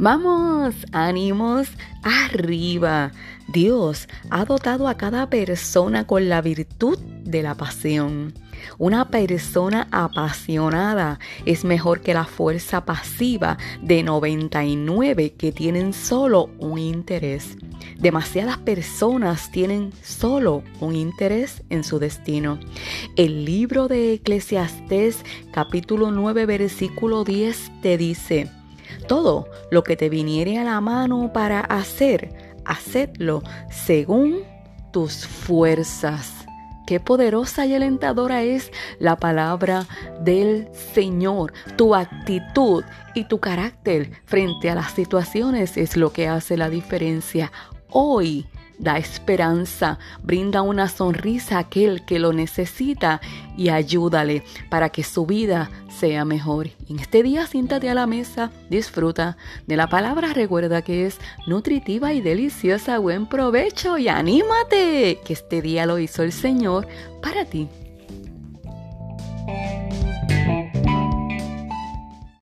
Vamos, ánimos arriba. Dios ha dotado a cada persona con la virtud de la pasión. Una persona apasionada es mejor que la fuerza pasiva de 99 que tienen solo un interés. Demasiadas personas tienen solo un interés en su destino. El libro de Eclesiastés capítulo 9 versículo 10 te dice, todo lo que te viniere a la mano para hacer, hacedlo según tus fuerzas. Qué poderosa y alentadora es la palabra del Señor. Tu actitud y tu carácter frente a las situaciones es lo que hace la diferencia. Hoy da esperanza, brinda una sonrisa a aquel que lo necesita y ayúdale para que su vida sea mejor. En este día siéntate a la mesa, disfruta de la palabra, recuerda que es nutritiva y deliciosa, buen provecho y anímate, que este día lo hizo el Señor para ti.